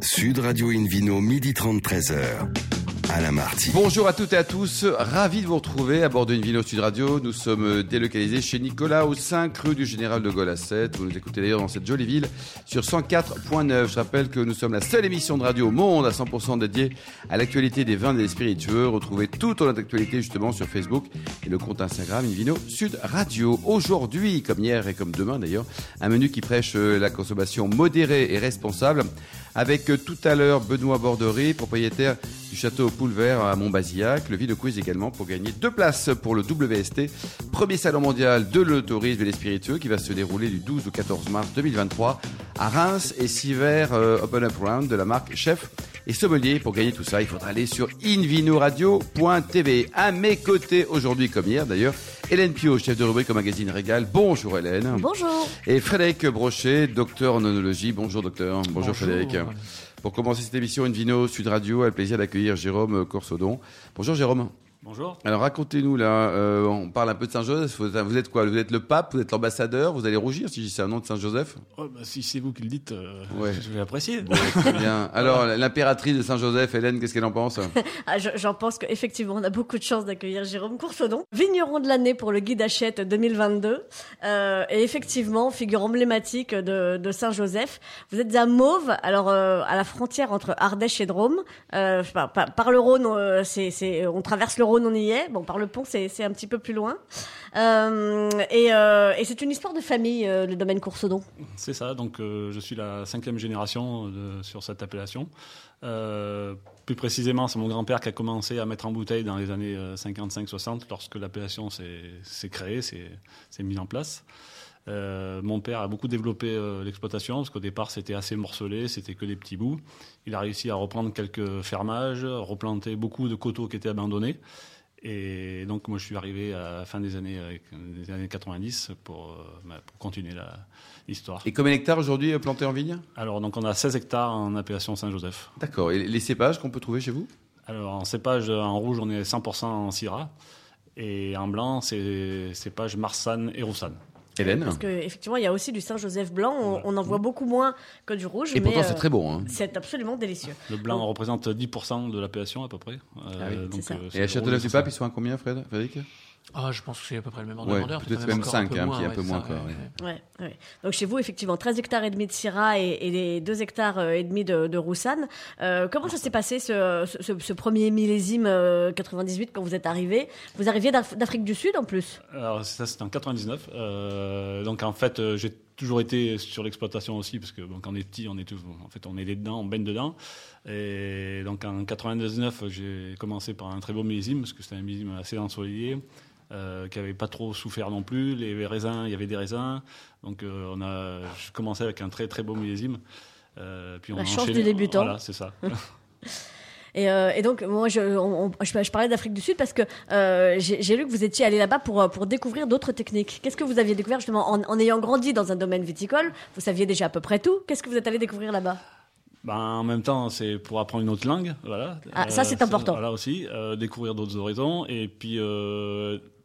Sud Radio Invino, midi 30, 13h. Alain Marty. Bonjour à toutes et à tous, ravi de vous retrouver à bord d'une Sud Radio. Nous sommes délocalisés chez Nicolas au 5 rue du Général de Gaulle à 7. Vous nous écoutez d'ailleurs dans cette jolie ville sur 104.9. Je rappelle que nous sommes la seule émission de radio au monde à 100% dédiée à l'actualité des vins et des spiritueux. Retrouvez toute notre actualité justement sur Facebook et le compte Instagram Invino Sud Radio. Aujourd'hui, comme hier et comme demain d'ailleurs, un menu qui prêche la consommation modérée et responsable avec tout à l'heure Benoît Bordery, propriétaire du château Poulvert à Montbazillac. Le Ville Quiz également pour gagner deux places pour le WST, premier salon mondial de l'autorisme et des spiritueux qui va se dérouler du 12 au 14 mars 2023 à Reims et six euh, Open Up Round de la marque Chef et sommelier. Pour gagner tout ça, il faudra aller sur invinoradio.tv. À mes côtés aujourd'hui, comme hier d'ailleurs, Hélène Pio, chef de rubrique au magazine Régal. Bonjour Hélène. Bonjour. Et Frédéric Brochet, docteur en onologie. Bonjour docteur. Bonjour, Bonjour. Frédéric. Pour commencer cette émission, Invino Sud Radio a le plaisir d'accueillir Jérôme Corsodon. Bonjour Jérôme. Bonjour. Alors racontez-nous là, euh, on parle un peu de Saint-Joseph. Vous êtes quoi? Vous êtes le pape Vous êtes l'ambassadeur Vous allez rougir si c'est un nom de Saint-Joseph? Oh, bah, Si c'est vous qui le dites, euh, je vais apprécier. très bien. Alors l'impératrice de Saint-Joseph, Hélène, qu'est-ce qu'elle en pense? Ah, J'en pense qu'effectivement, on a beaucoup de chance d'accueillir Jérôme Coursodon, vigneron de l'année pour le guide Hachette 2022. Euh, et effectivement, figure emblématique de, de Saint-Joseph. Vous êtes à Mauve, alors euh, à la frontière entre Ardèche et Drôme. Euh, par, par, le Rhône, on traverse le Rhône, on y est. Bon, par le pont, c'est un petit peu plus loin. Euh, et, euh, et c'est une histoire de famille, euh, le domaine Coursedon. C'est ça. Donc, je suis la cinquième génération sur cette appellation. plus précisément, c'est mon grand-père qui a commencé à mettre en bouteille dans les années 55-60, lorsque l'appellation s'est créée, s'est mise en place. Mon père a beaucoup développé l'exploitation parce qu'au départ c'était assez morcelé, c'était que des petits bouts. Il a réussi à reprendre quelques fermages, replanter beaucoup de coteaux qui étaient abandonnés. Et donc, moi, je suis arrivé à la fin des années, euh, des années 90 pour, euh, bah, pour continuer l'histoire. Et combien d'hectares aujourd'hui euh, plantés en vigne? Alors, donc, on a 16 hectares en appellation Saint-Joseph. D'accord. Et les cépages qu'on peut trouver chez vous? Alors, en cépage, en rouge, on est 100% en Syrah. Et en blanc, c'est cépage Marsanne et Roussanne. Parce qu'effectivement, il y a aussi du Saint-Joseph blanc. On, en voit beaucoup moins que du rouge. Et pourtant, c'est très bon. Hein. C'est absolument délicieux. Le blanc représente 10% de l'appellation à peu près. Ah euh, donc, euh, et à Châteauneuf-du-Pape, ils sont à combien, Fred, Frédéric? Ah, je pense que c'est à peu près le même ordre de grandeur. Peut-être même 5, un, un, peu moins. Ouais. Donc chez vous, effectivement, 13 hectares et demi de Syrah et, et 2 hectares euh, et demi de, de Roussanne. Euh, comment ça s'est passé ce, ce, ce, premier millésime 98 euh, quand vous êtes arrivé Vous arriviez d'Afrique du Sud en plus? Alors ça, c'était en 99. Euh, donc en fait, j'ai toujours été sur l'exploitation aussi, parce que bon, quand on est petit, on est tout, en fait, on est dedans, on baigne dedans. Et donc en 99, j'ai commencé par un très beau millésime, parce que c'était un millésime assez ensoleillé. Euh, qui n'avait pas trop souffert non plus. Les raisins, il y avait des raisins. Donc euh, on a commencé avec un très très beau millésime. Euh, puis on La chance du débutant. Voilà, c'est ça. Et, et, donc, moi, je, je, parlais d'Afrique du Sud parce que j'ai lu que vous étiez allé là-bas pour, pour découvrir d'autres techniques. Qu'est-ce que vous aviez découvert justement en, en, ayant grandi dans un domaine viticole? Vous saviez déjà à peu près tout. Qu'est-ce que vous êtes allé découvrir là-bas? Ben, en même temps, c'est pour apprendre une autre langue, voilà. Ah, ça c'est important. Voilà aussi, découvrir d'autres horizons et puis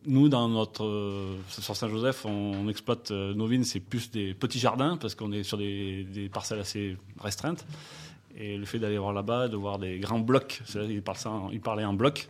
nous, dans notre euh, sur Saint-Joseph, on, exploite euh, nos vignes, c'est plus des petits jardins parce qu'on est sur des, des, parcelles assez restreintes. Et le fait d'aller voir là-bas, de voir des grands blocs, il, il parlait en bloc,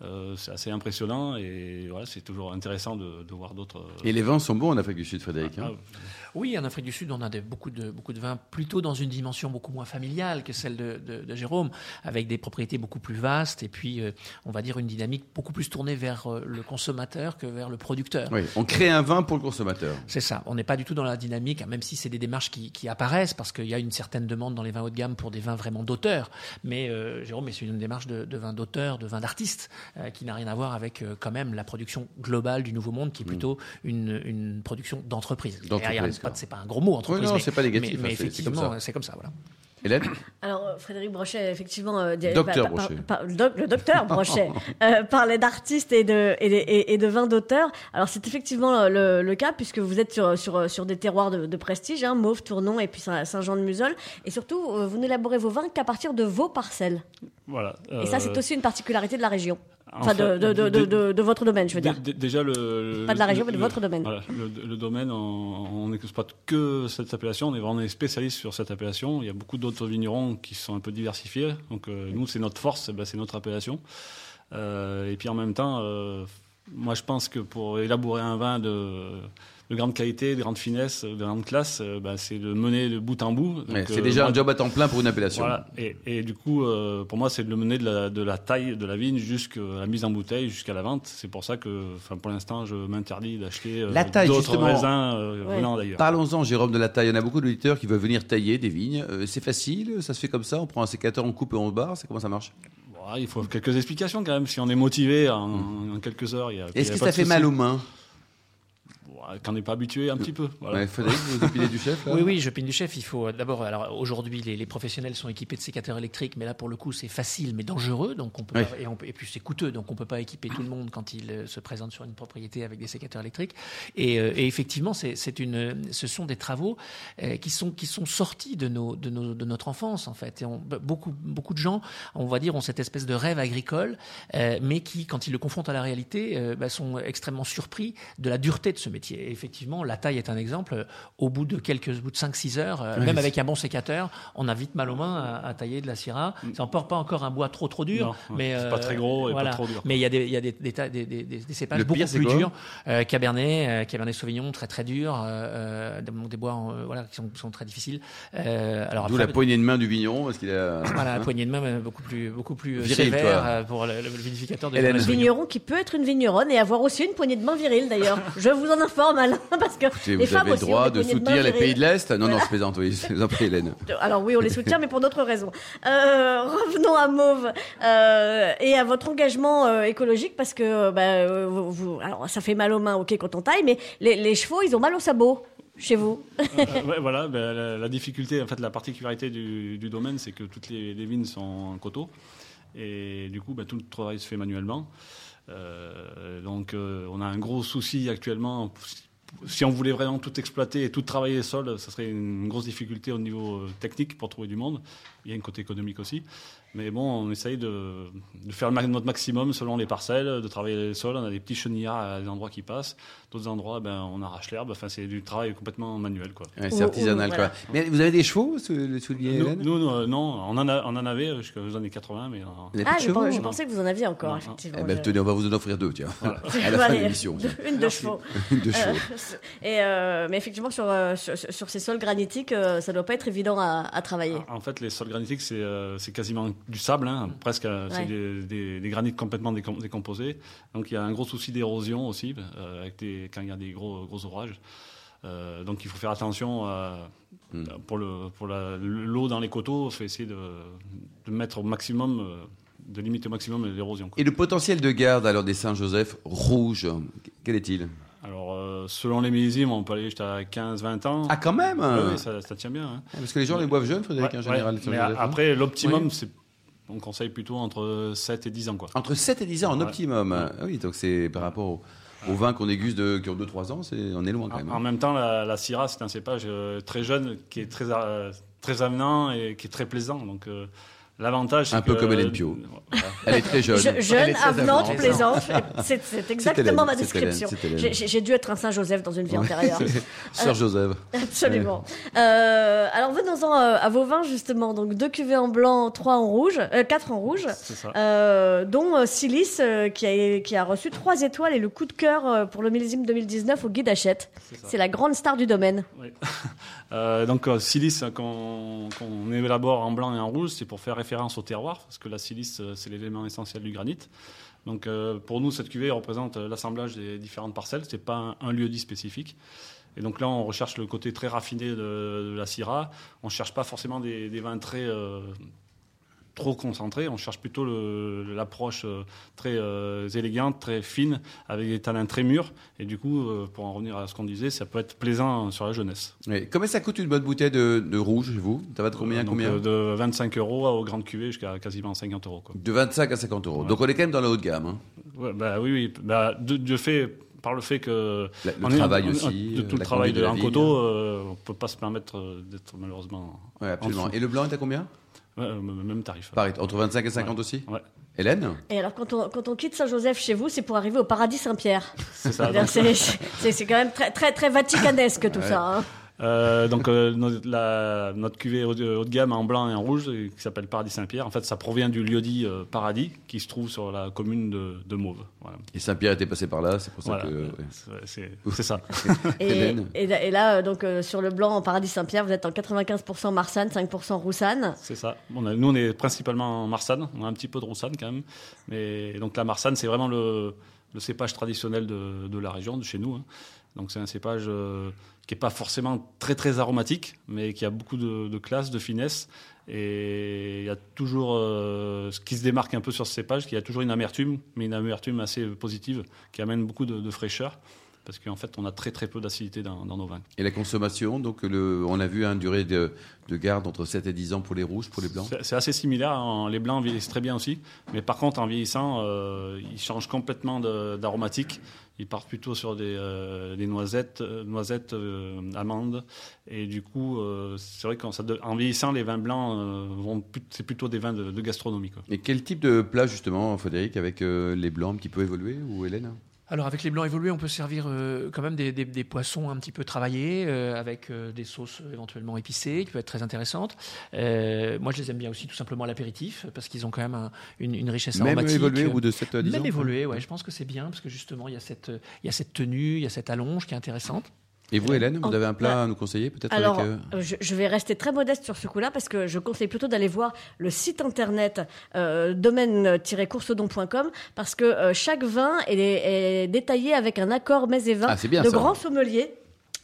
euh, c'est assez impressionnant et voilà, c'est toujours intéressant de, de voir d'autres. Et les vins sont bons en Afrique du Sud, Frédéric. Hein? Ah, oui, en Afrique du Sud, on a beaucoup, de, beaucoup de vins plutôt dans une dimension beaucoup moins familiale que celle de, de, Jérôme, avec des propriétés beaucoup plus vastes et puis, euh, on va dire, une dynamique beaucoup plus tournée vers euh, le consommateur que vers le producteur. Oui, on crée un vin pour le consommateur. C'est ça. On n'est pas du tout dans la dynamique, même si c'est des démarches qui, qui apparaissent, parce qu'il y a une certaine demande dans les vins haut de gamme pour des vins vraiment d'auteur. Mais Jérôme, c'est une démarche de, vin d'auteur, de vin d'artiste, qui n'a rien à voir avec quand même la production globale du Nouveau Monde, qui est mm. plutôt une, une production d'entreprise c'est pas un gros mot entreprise. Oui, non, c'est pas négatif. Mais, hein, effectivement, c'est comme ça, voilà. Hélène Alors, euh, Frédéric Brochet, effectivement. Euh, docteur Brochet. le docteur Brochet euh, parlait d'artistes et de, et, et, de vins d'auteur. Alors, c'est effectivement le, cas, puisque vous êtes sur, sur, sur des terroirs de, prestige, hein, Mauve, Tournon et puis Saint-Jean-de-Musol. Et surtout, vous n'élaborez vos vins qu'à partir de vos parcelles. Voilà. Et ça, c'est Euh, aussi une particularité de la région. en Enfin, de, de, de, de, votre domaine, je veux dire. dé- Déjà, le, Pas de la région, mais de votre domaine. Voilà, le, domaine, on n'exploite que cette appellation. On est vraiment des spécialistes sur cette appellation. Il y a beaucoup d'autres vignerons qui sont un peu diversifiés. Donc, euh, nous, c'est notre force, eh ben, c'est notre appellation. Euh, et puis, en même temps, moi, je pense que pour élaborer un vin de, de grande qualité, de grande finesse, de grande classe, euh, ben, c'est de mener de bout en bout. C'est euh, déjà moi, un job à temps plein pour une appellation. Voilà. Et, et du coup, euh, pour moi, c'est de le mener de la, de la taille de la vigne jusqu'à la mise en bouteille, jusqu'à la vente. C'est pour ça que, enfin, pour l'instant, je m'interdis d'acheter euh, d'autres raisins euh, Ouais. venant d'ailleurs. Parlons-en, Jérôme, de la taille. Il y en a beaucoup d'auditeurs qui veulent venir tailler des vignes. Euh, c'est facile, ça se fait comme ça. On prend un sécateur, on coupe et on se barre. C'est comment ça marche? Il faut quelques explications quand même. Si on est motivé en, en quelques heures, il y a. Est-ce que pas ça de fait mal aux mains? Bon, Quand on n'est pas habitué, un petit peu. Voilà. ouais, Frédéric, vous opinez du chef là Oui, oui, je pine du chef. Il faut euh, d'abord. Alors aujourd'hui, les, les professionnels sont équipés de sécateurs électriques, mais là pour le coup, c'est facile mais dangereux. Donc on peut Oui. pas- et, on peut- et puis c'est coûteux, donc on peut pas équiper tout le monde quand il euh, se présente sur une propriété avec des sécateurs électriques. Et, euh, et effectivement, c'est c'est une, ce sont des travaux euh, qui sont qui sont sortis de nos de nos de notre enfance en fait. Et on- beaucoup beaucoup de gens, on va dire, ont cette espèce de rêve agricole, euh, mais qui, quand ils le confrontent à la réalité, euh, bah, sont extrêmement surpris de la dureté de ce métier. Et effectivement, la taille est un exemple. Au bout de quelques, au bout de 5-6 heures, euh, même c'est- avec un bon sécateur, on a vite mal aux mains à, à tailler de la syrah. Ça n'emporte pas encore un bois trop trop dur, Non, mais c'est pas très gros et pas trop dur. Mais il y a des, il y a des, des, tas- des, des, des- des cépages Le beaucoup pire, c'est plus durs. Euh, Cabernet, euh, Cabernet Sauvignon, très très dur. Euh, euh, des, bois, euh, voilà, qui sont, très difficiles. Euh, alors D'où après, la poignée de main du vigneron, parce qu'il a. voilà, la Hein poignée de main euh, beaucoup plus, beaucoup plus euh, Viril, sévère euh, pour le, le vinificateur de Hélène. Cabernet Sauvignon. Vigneron qui peut être une vigneronne et avoir aussi une poignée de main virile d'ailleurs. Je vous en informe Alain, parce que Écoutez, les vous femmes avez le aussi droit de soutenir les pays de l'Est Non, non, je plaisante, oui. Je Hélène. Alors oui, on les soutient, mais pour d'autres raisons. Euh, revenons à Mauve euh, et à votre engagement euh, écologique, parce que bah, vous, vous- alors ça fait mal aux mains, ok, quand on taille, mais les, les chevaux, ils ont mal aux sabots chez vous. Euh, ouais, voilà, ben, la, la difficulté, en fait, la particularité du, du domaine, c'est que toutes les, les vignes sont en coteau. Et du coup, ben, tout le travail se fait manuellement. Euh, donc, euh, on a un gros souci actuellement. Si on voulait vraiment tout exploiter et tout travailler les sols, ça serait une grosse difficulté au niveau euh, technique pour trouver du monde. Il y a un côté économique aussi. Mais bon, on essaye de, de faire notre maximum selon les parcelles, de travailler les sols. On a des petits chenillards à des endroits qui passent. D'autres endroits, ben, on arrache l'herbe. Enfin, c'est du travail complètement manuel. Quoi. Ouais, c'est artisanal, ou- quoi. voilà. Mais vous avez des chevaux, sous le soulier Nous, nous, nous, euh, non, on en, a- on en avait jusqu'aux années 80, mais euh, Ah, je, pensais que vous en aviez encore, Non, effectivement. Eh ben, Je- tenez, on va vous en offrir deux, tiens. À la fin de l'émission. Une de chevaux. Une de chevaux. Et euh, mais effectivement, sur, sur, sur ces sols granitiques, ça doit pas être évident à, à travailler. en fait, les sols granitiques, c'est euh, c'est quasiment du sable, hein, presque. euh, Ouais. C'est des, des, des granites complètement décom- décomposés. Donc, il y a un gros souci d'érosion aussi, euh, avec des, quand il y a des gros, gros orages. Euh, donc, il faut faire attention à- Hmm. pour le pour la- l'eau dans les coteaux. Il faut essayer de, de mettre au maximum, de limiter au maximum l'érosion. Et le potentiel de garde alors des Saint-Joseph rouges, quel est-il? Alors, euh, selon les millésimes, on peut aller jusqu'à 15-20 ans. Ah, quand même Oui, oui, ça, ça tient bien. hein. Parce que les gens les boivent jeunes, Frédéric, Ouais, en général. ouais. les Mais après, l'optimum, Oui. c'est. On conseille plutôt entre 7 et 10 ans. Quoi. Entre 7 et 10 ans en Ouais. optimum. Ah oui, donc c'est par rapport au- aux vins qu'on déguste de, qui ont 2-3 ans, c'est, on est loin quand même. En, en même temps, la, la Syrah, c'est un cépage euh, très jeune, qui est très, euh, très avenant et qui est très plaisant. Donc, euh, l'avantage, c'est Un peu que- comme Hélène Pio. Voilà. Elle est très jeune. Je- jeune, avenante, plaisante. C'est c'est exactement Hélène, ma c'est Hélène, description. c'est Hélène. J'ai- dû être un Saint-Joseph dans une vie antérieure. Sœur Joseph. Absolument. Euh, alors venons-en euh, à vos vins justement. Donc deux cuvées en blanc, trois en rouge, euh, quatre en rouge, C'est ça. euh, dont euh, Silice euh, qui, a, qui a reçu trois étoiles et le coup de cœur euh, pour le millésime 2019 au guide Hachette. C'est la grande star du domaine. Oui. Euh, donc, euh, silice qu'on qu'on élabore en blanc et en rouge, c'est pour faire référence au terroir, parce que la silice, euh, c'est l'élément essentiel du granit. Donc, euh, pour nous, cette cuvée représente euh, l'assemblage des différentes parcelles. C'est pas un, lieu dit spécifique. Et donc là, on recherche le côté très raffiné de, la Syrah. On cherche pas forcément des, vins très trop concentrés. On cherche plutôt l'approche euh, très euh, élégante, très fine, avec des tanins très mûrs. Et du coup, euh, pour en revenir à ce qu'on disait, ça peut être plaisant sur la jeunesse. Oui. Combien ça coûte une bonne bouteille de, de rouge, vous? Ça va de combien, Donc, combien? De 25 euros aux grandes cuvées jusqu'à quasiment 50 euros. Quoi. De 25 à 50 euros. Ouais. Donc on est quand même dans le haut de gamme. hein. Ouais, bah, oui, oui. Bah, de, de fait, par le fait que. La- le on travail aussi, De tout le la travail de, de la en vigne. coteau, euh, on ne peut pas se permettre d'être malheureusement. Ouais, absolument. Et le blanc est à combien? Euh, même tarif. Pareil, entre 25 et 50 aussi Ouais. Hélène Et alors, quand on, quand on quitte Saint-Joseph chez vous, c'est pour arriver au paradis Saint-Pierre. C'est ça. C'est quand même très, très, très vaticanesque tout ça. hein. Euh, donc, euh, notre, la- notre cuvée haut de, haut de gamme en blanc et en rouge, qui s'appelle Paradis Saint-Pierre, en fait, ça provient du lieu-dit euh, Paradis, qui se trouve sur la commune de, de Mauve. Voilà. Et Saint-Pierre était passé par là, c'est pour ça Voilà. que. ouais. C'est- ça. Et, là- et là, donc, euh, sur le blanc en paradis Saint-Pierre, vous êtes en 95% Marsanne, 5% Roussanne. C'est ça. On a- nous, on est principalement en Marsanne. On a un petit peu de Roussanne quand même. Mais donc la Marsanne, c'est vraiment le, le cépage traditionnel de, de la région, de chez nous. hein. Donc c'est un cépage euh, qui n'est pas forcément très très aromatique, mais qui a beaucoup de, classe, de finesse. Et il y a toujours euh, ce qui se démarque un peu sur ce cépage, qu'il y a toujours une amertume, mais une amertume assez positive, qui amène beaucoup de fraîcheur. Parce qu'en fait, on a très très peu d'acidité dans, dans nos vins. Et la consommation, donc le, on a vu une durée de, de garde entre 7 et 10 ans pour les rouges, pour les blancs. C'est- assez similaire. hein. Les blancs vieillissent très bien aussi. Mais par contre, en vieillissant, euh, ils changent complètement d'aromatique. Ils partent plutôt sur des, euh, des noisettes, euh, noisettes euh, amandes. Et du coup, c'est vrai qu'en vieillissant, les vins blancs, c'est plutôt des vins de, de gastronomie. quoi. Et quel type de plat, justement, Frédéric, avec les blancs qui peut évoluer, ou Hélène? Alors avec les blancs évolués, on peut servir euh, quand même des, des- des poissons un petit peu travaillés, euh, avec euh, des sauces éventuellement épicées, qui peuvent être très intéressantes. Moi, je les aime bien aussi tout simplement à l'apéritif, parce qu'ils ont quand même un- une, une richesse Même aromatique. évoluer au bout de 7 à 10 ans Même évoluer, ouais, je pense que c'est bien, parce que justement, il y, a cette, il y a cette tenue, il y a cette allonge qui est intéressante. Et vous, Hélène, vous avez un plat à nous conseiller, peut-être Alors, avec, euh, euh, je, je vais rester très modeste sur ce coup-là parce que je conseille plutôt d'aller voir le site internet euh, domaine-coursodon.com parce que euh, chaque vin est, est détaillé avec un accord mets et vin Ah, c'est bien de grands sommeliers.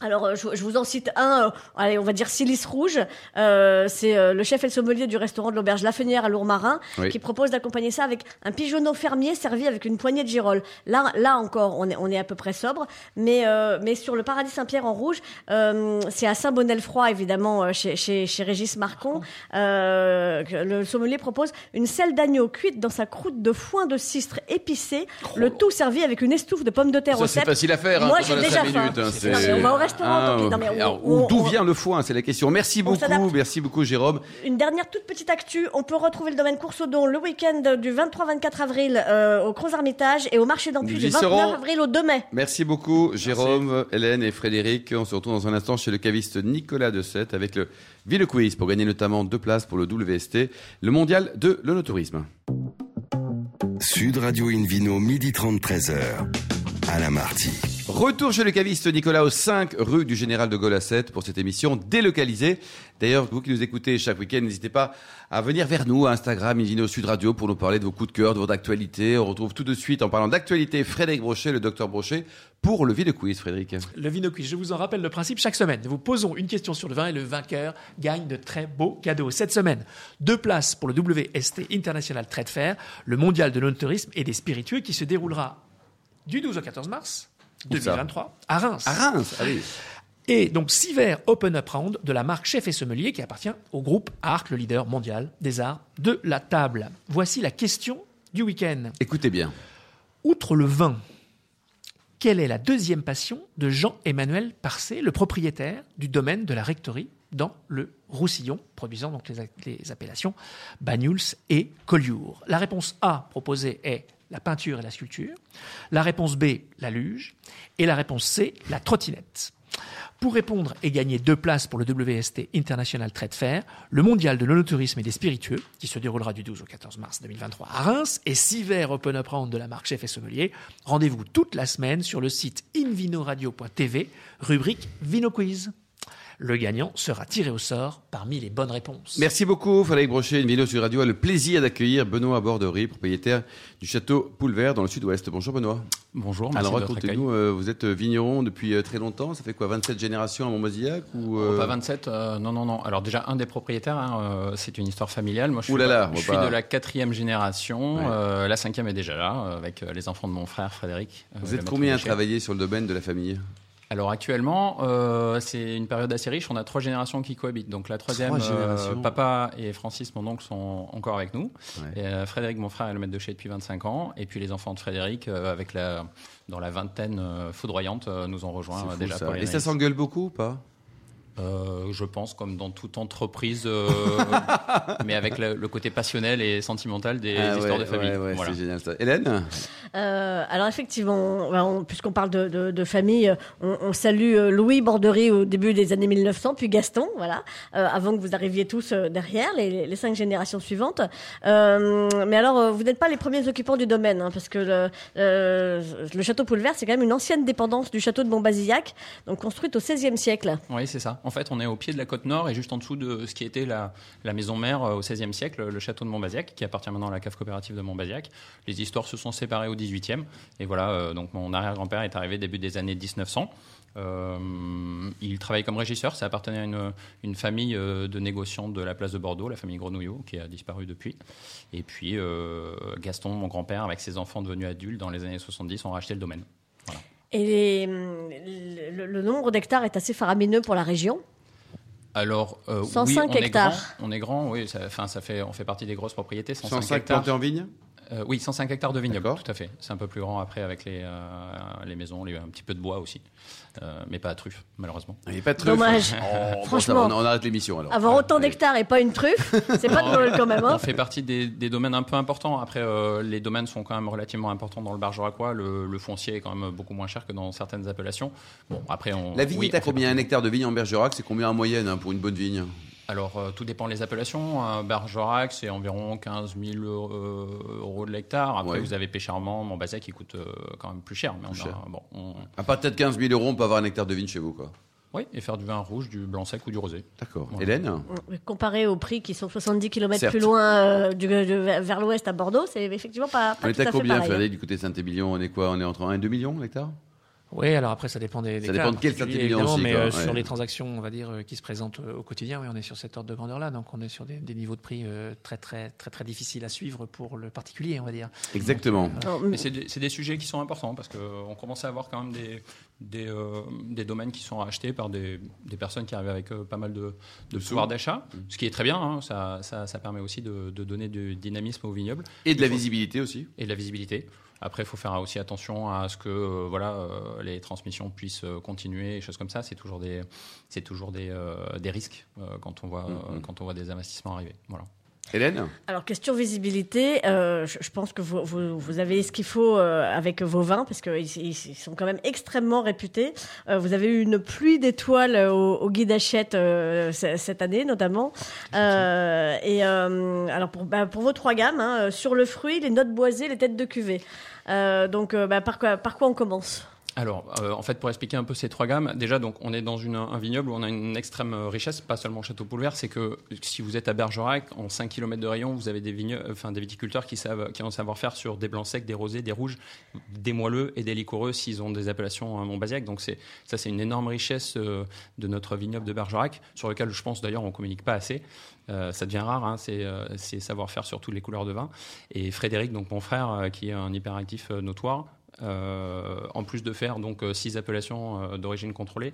Alors, euh, je, je vous en cite un, euh, allez, on va dire Silice Rouge. Euh, c'est euh, le chef et le sommelier du restaurant de l'Auberge La Fenière à Lourmarin Oui. qui propose d'accompagner ça avec un pigeonneau fermier servi avec une poignée de girolles. Là, là encore, on est, on est à peu près sobre. Mais, euh, mais sur le Paradis Saint-Pierre en rouge, euh, c'est à Saint-Bonnet-le-Froid, évidemment, chez, chez, chez Régis Marcon. Euh, que le sommelier propose une selle d'agneau cuite dans sa croûte de foin de cistre épicé, le tout servi avec une estouffe de pommes de terre au Ça, c'est cèpe. facile à faire. hein, Moi, comme j'ai déjà faim. minutes, hein, Non, c'est- mais on va au restaurant, tant pis. Non, mais on- alors, on- D'où vient le foin C'est la question. Merci beaucoup, merci beaucoup, Jérôme. Une dernière toute petite actu, on peut retrouver le domaine Coursodon le week-end du 23-24 avril euh, au Croix Armitage et au marché d'Ampuis Nous du y 29 serons. avril au 2 mai. Merci beaucoup, Jérôme, Hélène et Frédéric. On se retrouve dans un instant chez le caviste Nicolas de Sète avec le Ville Quiz pour gagner notamment deux places pour le WST, le mondial de l'onotourisme. Sud Radio Invino, midi 30, 13h. Alain Marty. Retour chez le caviste Nicolas au 5 rue du Général de Gaulle à 7 pour cette émission délocalisée. D'ailleurs, vous qui nous écoutez chaque week-end, n'hésitez pas à venir vers nous à Instagram, Invino Sud Radio, pour nous parler de vos coups de cœur, de votre actualité. On retrouve tout de suite, en parlant d'actualité, Frédéric Brochet, le docteur Brochet, pour le Ville Quiz, Frédéric. Le Vino je vous en rappelle le principe chaque semaine. Nous vous posons une question sur le vin et le vainqueur gagne de très beaux cadeaux. Cette semaine, deux places pour le WST International Trade Fair, le mondial de l'onotourisme et des spiritueux qui se déroulera du 12 au 14 mars 2023 à Reims. À Reims, allez. Et donc six verres Open Up Round de la marque Chef et Sommelier qui appartient au groupe Arc, le leader mondial des arts de la table. Voici la question du week-end. Écoutez bien. Outre le vin, quelle est la deuxième passion de Jean-Emmanuel Parcé, le propriétaire du domaine de la rectorie dans le Roussillon, produisant donc les, les appellations Banyuls et Collioure? La réponse A proposée est la peinture et la sculpture. La réponse B, la luge. Et la réponse C, la trottinette. Pour répondre et gagner deux places pour le WST International Trade Fair, le mondial de l'onotourisme et des spiritueux, qui se déroulera du 12 au 14 mars 2023 à Reims, et six verres Open Up Round de la marque Chef et Sommelier, rendez-vous toute la semaine sur le site invinoradio.tv, rubrique Vino Quiz. Le gagnant sera tiré au sort parmi les bonnes réponses. Merci beaucoup, Frédéric Brochet. Une vidéo sur Radio a le plaisir d'accueillir Benoît Borderie, propriétaire du château Poulevert dans le sud-ouest. Bonjour Benoît. Bonjour, merci Alors racontez-nous, euh, vous êtes vigneron depuis euh, très longtemps, ça fait quoi 27 générations à Montmozillac ou Oh, euh, Pas 27, euh, non, non, non. Alors déjà, un des propriétaires, hein, c'est une histoire familiale. Moi, je suis, Ouh là là, pas- on je va suis pas- de la quatrième génération. Ouais. Euh, la cinquième est déjà là, avec les enfants de mon frère Frédéric. Vous êtes combien à travailler sur le domaine de la famille? Alors actuellement, euh, c'est une période assez riche. On a trois générations qui cohabitent. Donc la troisième, Trois générations. papa et Francis, mon oncle, sont encore avec nous. Ouais. Et, euh, Frédéric, mon frère, est le maître de chez depuis 25 ans. Et puis les enfants de Frédéric, euh, avec la, dans la vingtaine euh, foudroyante, euh, nous ont rejoints euh, déjà ça. Et ça s'engueule beaucoup ou pas? Euh, je pense, comme dans toute entreprise, euh, mais avec le, le côté passionnel et sentimental des Ah histoires ouais, de famille. ouais, ouais, Voilà. c'est génial ça. Hélène Euh, alors effectivement, on- on- puisqu'on parle de, de- de famille, on, on salue Louis Borderie au début des années 1900, puis Gaston, voilà, euh, avant que vous arriviez tous derrière, les, les cinq générations suivantes. Euh, mais alors, vous n'êtes pas les premiers occupants du domaine, hein, parce que le, le château Poulevert, c'est quand même une ancienne dépendance du château de Montbazillac, donc construite au XVIe siècle. Oui, c'est ça. En fait, on est au pied de la côte nord et juste en dessous de ce qui était la, maison mère euh, au XVIe siècle, le château de Montbazillac, qui appartient maintenant à la cave coopérative de Montbazillac. Les histoires se sont séparées au XVIIIe. Et voilà, euh, donc mon arrière-grand-père est arrivé début des années 1900. Euh, il travaillait comme régisseur. Ça appartenait à une, famille de négociants de la place de Bordeaux, la famille Grenouillot, qui a disparu depuis. Et puis Gaston, mon grand-père, avec ses enfants devenus adultes dans les années 70, ont racheté le domaine. Et les- le, le nombre d'hectares est assez faramineux pour la région. Alors, euh, 105 oui, on est hectares. grand. On est grand, oui. Ça, enfin, ça fait, on fait partie des grosses propriétés. 105, 105 hectares. plantés en vigne? Euh, oui, 105 hectares de vignobles, D'accord. tout à fait. C'est un peu plus grand après avec les, euh, les maisons, les- un petit peu de bois aussi, Euh, mais pas à truffe, malheureusement. Il n'y a pas de truffe. Dommage. Oh, bon, Franchement. ça va, on, on arrête l'émission alors. Avoir autant d'hectares et pas une truffe, c'est pas Noël quand même. Hein. On fait partie des, des domaines un peu importants. Après, euh, les domaines sont quand même relativement importants dans le Bergeracois. Le, le foncier est quand même beaucoup moins cher que dans certaines appellations. Bon, après, on. La vigne oui, est à on fait combien Un hectare de vigne en Bergerac, c'est combien en moyenne hein, pour une bonne vigne? Alors, euh, tout dépend des appellations. Un Bergerac, c'est environ 15 000 euh, euros de l'hectare. Après, Ouais. vous avez Pécharmant, Montbazillac qui coûte euh, quand même plus cher. Mais on Plus a- cher. bon, on- À partir de 15 000 euros, on peut avoir un hectare de vigne chez vous, quoi. Oui, et faire du vin rouge, du blanc sec ou du rosé. D'accord. Voilà. Hélène Comparé aux prix qui sont 70 km Certes. plus loin euh, du, de- vers l'ouest à Bordeaux, c'est effectivement pas, pas On tout est à à fait combien, pareil. hein. Frédéric, du côté de Saint-Émilion? On est quoi? On est entre 1 et 2 millions l'hectare? Oui, alors après, ça dépend des, des Ça cas dépend de quel évidemment, aussi, mais quoi, euh, ouais. sur les transactions, on va dire, euh, qui se présentent euh, au quotidien, oui, on est sur cet ordre de grandeur-là. Donc, on est sur des, des niveaux de prix euh, très, très, très, très difficiles à suivre pour le particulier, on va dire. Exactement. Mais c'est des, sujets qui sont importants parce qu'on commence à avoir quand même des, des, euh, des domaines qui sont rachetés par des, des personnes qui arrivent avec euh, pas mal de, de pouvoir d'achat, ce qui est très bien. hein. ça, ça, ça permet aussi de, de donner du dynamisme au vignoble Et de la visibilité aussi et de la visibilité. Après, il faut faire aussi attention à ce que euh, voilà, euh, les transmissions puissent euh, continuer, et choses comme ça. C'est toujours des, c'est toujours des, euh, des risques euh, quand, on voit, Mhm. euh, quand on voit des investissements arriver. Voilà. Hélène? Alors, question visibilité, euh, je, je pense que vous, vous, vous avez ce qu'il faut euh, avec vos vins, parce qu'ils ils sont quand même extrêmement réputés. Euh, vous avez eu une pluie d'étoiles au, au guide Hachette euh, cette année, notamment. Euh, et euh, alors, pour, bah, pour vos trois gammes, hein, sur le fruit, les notes boisées, les têtes de cuvée. Euh, donc, euh, bah, par, quoi, par quoi on commence? Alors, euh, en fait, pour expliquer un peu ces trois gammes, déjà, donc, on est dans un vignoble où on a une extrême euh, richesse, pas seulement Château Poulevert, c'est que si vous êtes à Bergerac, en 5 km de rayon, vous avez des, euh, enfin, des viticulteurs qui, savent, qui ont un savoir-faire sur des blancs secs, des rosés, des rouges, des moelleux et des liquoreux s'ils ont des appellations à Montbazillac. Donc, c'est, ça, c'est une énorme richesse de notre vignoble de Bergerac, sur lequel je pense d'ailleurs on communique pas assez. Ça devient rare, hein, c'est savoir-faire sur toutes les couleurs de vin. Et Frédéric, donc mon frère, qui est un hyperactif notoire, euh, en plus de faire donc euh, six appellations euh, d'origine contrôlée,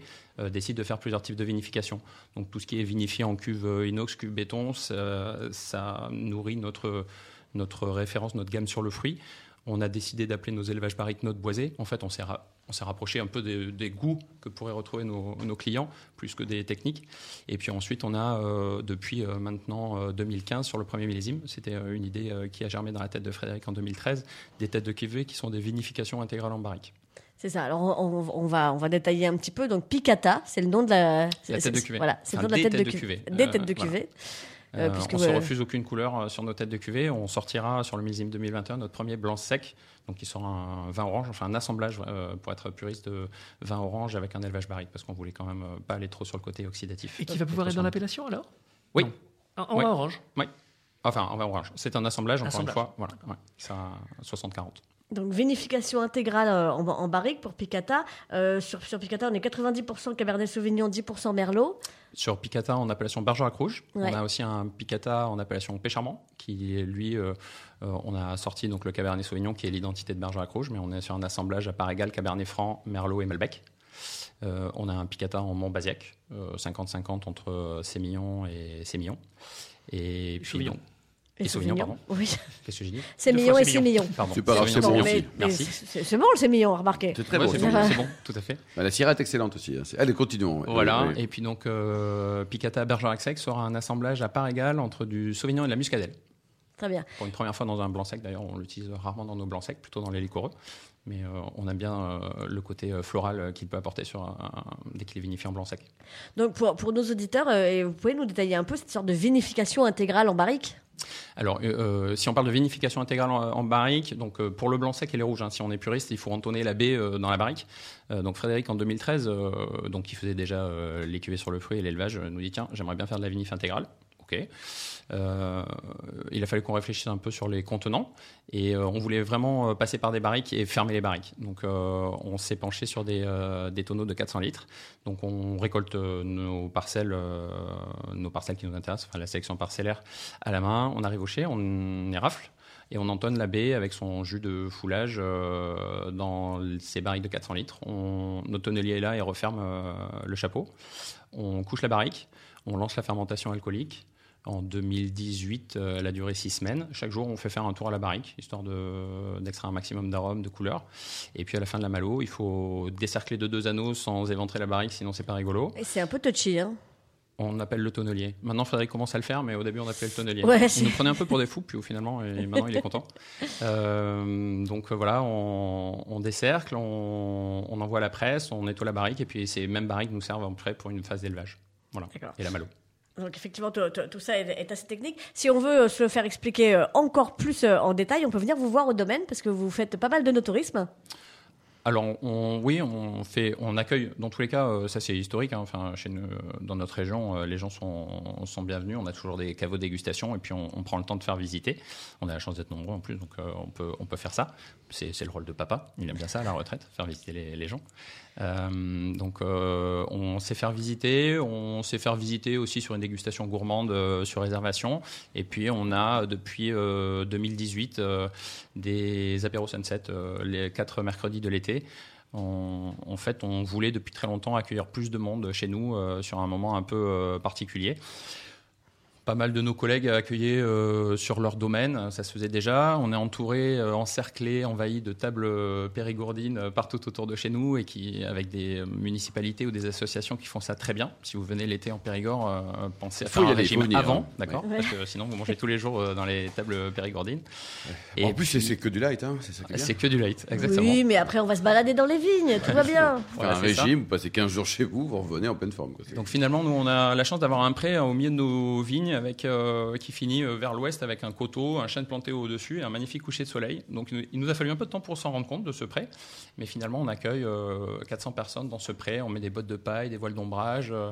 décide de faire plusieurs types de vinification. Donc tout ce qui est vinifié en cuve inox, cuve béton, ça, ça nourrit notre notre référence, notre gamme sur le fruit. On a décidé d'appeler nos élevages barriques notes boisées. En fait, on s'est on s'est rapproché un peu des, des goûts que pourraient retrouver nos, nos clients, plus que des techniques. Et puis ensuite, on a, euh, depuis euh, maintenant euh, 2015, sur le premier millésime, c'était euh, une idée euh, qui a germé dans la tête de Frédéric en 2013, des têtes de cuvée qui sont des vinifications intégrales en barrique. C'est ça. Alors, on, on va, on va détailler un petit peu. Donc, Picata, c'est le nom de la, c'est- tête de cuvée. Voilà, c'est Enfin, le nom de la tête de cuvée. Des Euh, têtes de cuvée. Euh, Euh, puisque on ne se vous- refuse aucune couleur euh, sur nos têtes de cuvée. On sortira sur le millésime 2021 notre premier blanc sec, donc qui sera un vin orange, enfin un assemblage euh, pour être puriste de vin orange avec un élevage barrique, parce qu'on voulait quand même euh, pas aller trop sur le côté oxydatif. Et qui va pouvoir être dans l'appellation alors? Oui. Non. En, en Oui. vin orange Enfin, en vin orange. C'est un assemblage, encore Assemblage. une fois. Voilà, ouais, ça 60-40. Donc, vinification intégrale euh, en, en barrique pour Picata. Euh, sur, sur Picata, on est 90% Cabernet Sauvignon, 10% Merlot. Sur Picata en appellation Bergerac Rouge, Ouais. on a aussi un Picata en appellation Pécharmant, qui est lui, euh, euh, on a sorti donc le Cabernet Sauvignon qui est l'identité de Bergerac Rouge, mais on est sur un assemblage à part égale Cabernet Franc, Merlot et Malbec. Euh, on a un Picata en Montbazillac, euh, 50-50 entre Sémillon et Sémillon. Et puis donc, Et Sauvignon, pardon. Oui. Qu'est-ce que j'ai dit C'est million et c'est million. C'est pas grave, c'est bon aussi. Merci. C'est bon le c'est million, remarquez. C'est très Ouais, bon. c'est bon, bon. c'est bon, tout à fait. Bah, la Syrah est excellente aussi. hein. Allez, continuons. Voilà, oui. et puis donc euh, Picata Bergerac Sec sera un assemblage à part égale entre du Sauvignon et de la Muscadelle. Très bien. Pour une première fois dans un blanc sec, d'ailleurs, on l'utilise rarement dans nos blancs secs, plutôt dans les liquoreux. Mais euh, on aime bien euh, le côté euh, floral qu'il peut apporter sur un- un- dès qu'il est vinifié en blanc sec. Donc pour, pour nos auditeurs, et vous pouvez nous détailler un peu cette sorte de vinification intégrale en barrique? Alors, euh, si on parle de vinification intégrale en, en barrique, donc euh, pour le blanc sec et les rouges, hein, si on est puriste, il faut entonner la baie euh, dans la barrique. Donc Frédéric, en 2013, euh, donc qui faisait déjà les cuvées sur le fruit et l'élevage, nous dit tiens, j'aimerais bien faire de la vinif intégrale. Euh, il a fallu qu'on réfléchisse un peu sur les contenants et euh, on voulait vraiment euh, passer par des barriques et fermer les barriques. Donc on s'est penché sur des, tonneaux de 400 litres. Donc on récolte nos parcelles, nos parcelles qui nous intéressent, enfin la sélection parcellaire à la main. On arrive au chai, on érafle et on entonne la baie avec son jus de foulage dans ces barriques de 400 litres. Notre tonnelier est là et referme le chapeau. On couche la barrique, on lance la fermentation alcoolique. En 2018, euh, elle a duré six semaines. Chaque jour, on fait faire un tour à la barrique, histoire de- d'extraire un maximum d'arômes, de couleurs. Et puis à la fin de la malo, il faut décercler de deux anneaux sans éventrer la barrique, sinon c'est pas rigolo. Et c'est un peu touchy, hein On appelle le tonnelier. Maintenant, Frédéric commence à le faire, mais au début, on appelait le tonnelier. Ouais, il nous prenait un peu pour des fous, puis au finalement, et maintenant, il est content. Euh, donc euh, voilà, on, on décercle, on, on envoie la presse, on nettoie la barrique, et puis ces mêmes barriques nous servent après pour une phase d'élevage. Voilà. Et la malo. Donc effectivement, tout, tout- ça est, assez technique. Si on veut euh, se le faire expliquer euh, encore plus euh, en détail, on peut venir vous voir au domaine parce que vous faites pas mal de notourisme. Alors on, oui, on fait, on accueille. Dans tous les cas, ça c'est historique. hein, enfin, chez nous, dans notre région, les gens sont, sont bienvenus. On a toujours des caveaux dégustation et puis on, prend le temps de faire visiter. On a la chance d'être nombreux en plus, donc on peut, on peut faire ça. C'est le rôle de papa. Il aime bien ça à la retraite, faire visiter les gens. Euh, donc euh, on sait faire visiter, on sait faire visiter aussi sur une dégustation gourmande euh, sur réservation. Et puis on a depuis euh, 2018 euh, des apéros sunset les quatre mercredis de l'été. En fait, on voulait depuis très longtemps accueillir plus de monde chez nous sur un moment un peu particulier. Pas mal de nos collègues accueillaient euh, sur leur domaine, ça se faisait déjà. On est entouré, euh, encerclé, envahi de tables euh, périgourdines euh, partout autour de chez nous et qui, avec des municipalités ou des associations qui font ça très bien. Si vous venez l'été en Périgord, euh, pensez à faire y un aller, régime venir, avant, hein. d'accord Ouais. Parce que sinon vous mangez tous les jours euh, dans les tables périgourdines. Et en plus, puis- c'est que du light, hein, c'est ça qui est bien. c'est que du light, exactement. Oui, mais après on va se balader dans les vignes, tout va bien. Voilà, un régime, vous passez 15 jours chez vous, vous revenez en pleine forme. quoi. Donc finalement, nous, on a la chance d'avoir un pré euh, au milieu de nos vignes avec, euh, qui finit euh, vers l'ouest avec un coteau, un chêne planté au-dessus et un magnifique coucher de soleil. Donc il nous- a fallu un peu de temps pour s'en rendre compte de ce pré. Mais finalement, on accueille euh, 400 personnes dans ce pré. On met des bottes de paille, des voiles d'ombrage. euh,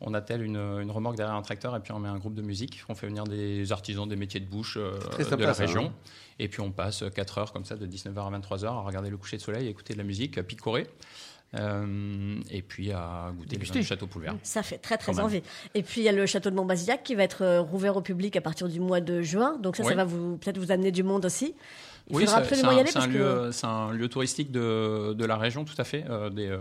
on attelle une, une remorque derrière un tracteur et puis on met un groupe de musique. On fait venir des artisans des métiers de bouche euh, de la ça, région. hein. Et puis on passe 4 heures comme ça, de 19h à 23h, à regarder le coucher de soleil, à écouter de la musique, à picorer. Euh, et puis à goûter Déguster. du château Poulvert. Ça fait très très Quand même. envie. Et puis il y a le château de Montbazillac qui va être euh, rouvert au public à partir du mois de juin. Donc ça, ça va vous peut-être vous amener du monde aussi. Il Oui, faudra c'est- absolument c'est y un- aller c'est un, parce que lieu, c'est un lieu touristique de, de la région, tout à fait. Euh, des, euh,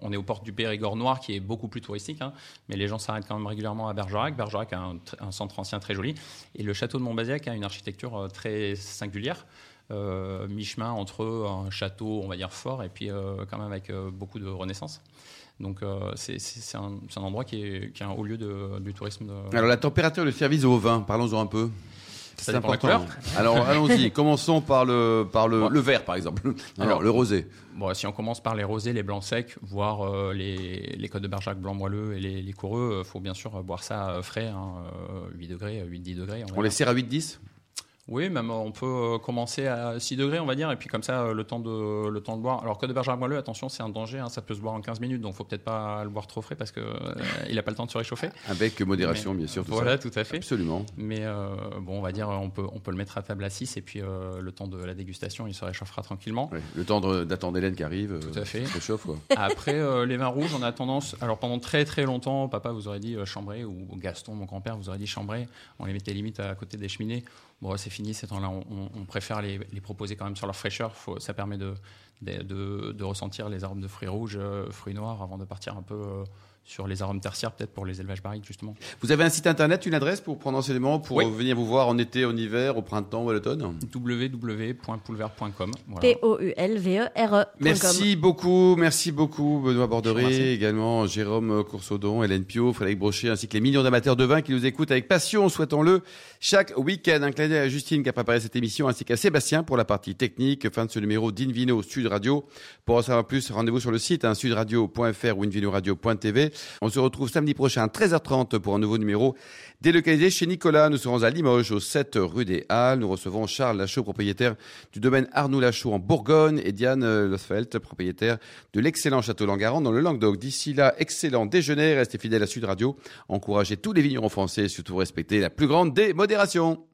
on est aux portes du Périgord noir, qui est beaucoup plus touristique, hein, mais les gens s'arrêtent quand même régulièrement à Bergerac. Bergerac a un, un centre ancien très joli, et le château de Montbazillac a une architecture très singulière. Euh, mi-chemin entre un château, on va dire fort, et puis euh, quand même avec euh, beaucoup de renaissance. Donc c'est c'est- c'est un, c'est un endroit qui est, qui est un haut lieu de- du tourisme. de- Alors, la température de service au vin, parlons-en un peu. La couleur. Alors, allons-y. Commençons par le, par le, Ouais. le vert, par exemple. Alors, Alors, le rosé. Bon, si on commence par les rosés, les blancs secs, voire euh, les, les côtes de Bergerac blanc moelleux et les, les coureux, il faut bien sûr boire ça euh, frais, hein, euh, 8 degrés, 8-10 degrés. va On les sert à 8-10 Oui, même euh, on peut euh, commencer à 6 degrés, on va dire, et puis comme ça, euh, le temps de, le temps de boire. Alors, côte de Bergerac moelleux, attention, c'est un danger, hein, ça peut se boire en 15 minutes, donc faut peut-être pas le boire trop frais parce qu'il n'a pas le temps de se réchauffer. Avec modération, Mais- bien sûr. Tout Voilà, ça. tout à fait. Absolument. Mais euh, bon, on va dire, on peut, on peut le mettre à table à 6, et puis euh, le temps de la dégustation, il se réchauffera tranquillement. Ouais. Le temps d'attendre Hélène qui arrive. Tout à fait. Se réchauffe, quoi. Après, les vins rouges, on a tendance. Alors, pendant très très longtemps, papa vous aurait dit Chambray, ou Gaston, mon grand-père, vous aurait dit Chambray. On les mettait limite à côté des cheminées. Bon, c'est fini ces temps-là. On, préfère les, proposer quand même sur leur fraîcheur. Ça permet de, de, de- ressentir les arômes de fruits rouges, euh, fruits noirs, avant de partir un peu euh, sur les arômes tertiaires, peut-être pour les élevages barriques, justement. Vous avez un site internet, une adresse pour prendre enseignement, pour Oui. venir vous voir en été, en hiver, au printemps ou à l'automne www.poulvert.com. Voilà. P-O-U-L-V-E-R-E. Merci beaucoup, merci beaucoup Benoît remercie. également Jérôme Coursodon, Hélène Pio, Frédéric Brochet, ainsi que les millions d'amateurs de vin qui nous écoutent avec passion, souhaitons-le, chaque week-end. Un clin d'œil à Justine qui a préparé cette émission, ainsi qu'à Sébastien pour la partie technique. Fin de ce numéro d'Invino Sud Radio. Pour en savoir plus, rendez-vous sur le site hein, sudradio.fr ou invinoradio.tv. On se retrouve samedi prochain à 13h30 pour un nouveau numéro délocalisé chez Nicolas. Nous serons à Limoges, au 7 rue des Halles. Nous recevons Charles Lachaud, propriétaire du domaine Arnoux Lachaud en Bourgogne et Diane Losfeld, propriétaire de l'excellent château Langaran dans le Languedoc. D'ici là, excellent déjeuner. Restez fidèles à Sud Radio. Encouragez tous les vignerons français et surtout respectez la plus grande des modérations.